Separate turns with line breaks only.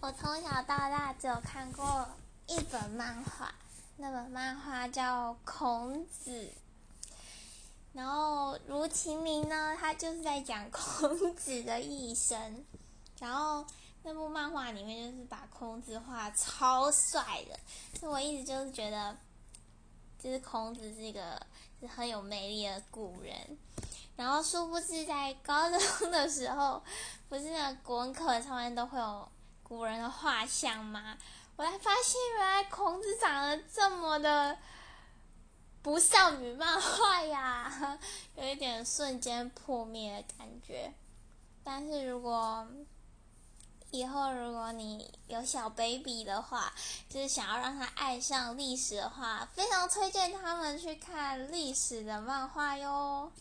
我从小到大只有看过一本漫画，那本漫画叫《孔子》，然后如其名呢，他就是在讲孔子的一生。然后那部漫画里面就是把孔子画超帅的，所以我一直就是觉得，就是孔子是一个是很有魅力的古人。然后殊不知在高中的时候，不是那国文课上面都会有古人的画像吗？我才发现原来孔子长得这么的不少女漫画呀，有一点瞬间破灭的感觉。但是如果以后如果你有小 baby 的话，就是想要让他爱上历史的话，非常推荐他们去看历史的漫画哟。